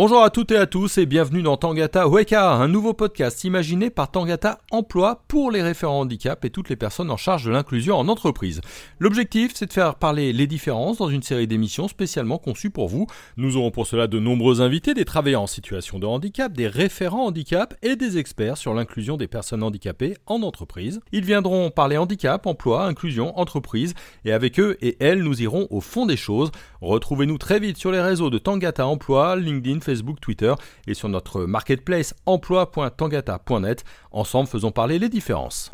Bonjour à toutes et à tous et bienvenue dans Tangata Weka, un nouveau podcast imaginé par Tangata Emploi pour les référents handicap et toutes les personnes en charge de l'inclusion en entreprise. L'objectif, c'est de faire parler les différences dans une série d'émissions spécialement conçues pour vous. Nous aurons pour cela de nombreux invités, des travailleurs en situation de handicap, des référents handicap et des experts sur l'inclusion des personnes handicapées en entreprise. Ils viendront parler handicap, emploi, inclusion, entreprise et avec eux et elles, nous irons au fond des choses. Retrouvez-nous très vite sur les réseaux de Tangata Emploi, LinkedIn, Facebook, Twitter et sur notre marketplace emploi.tangata.net. Ensemble, faisons parler les différences.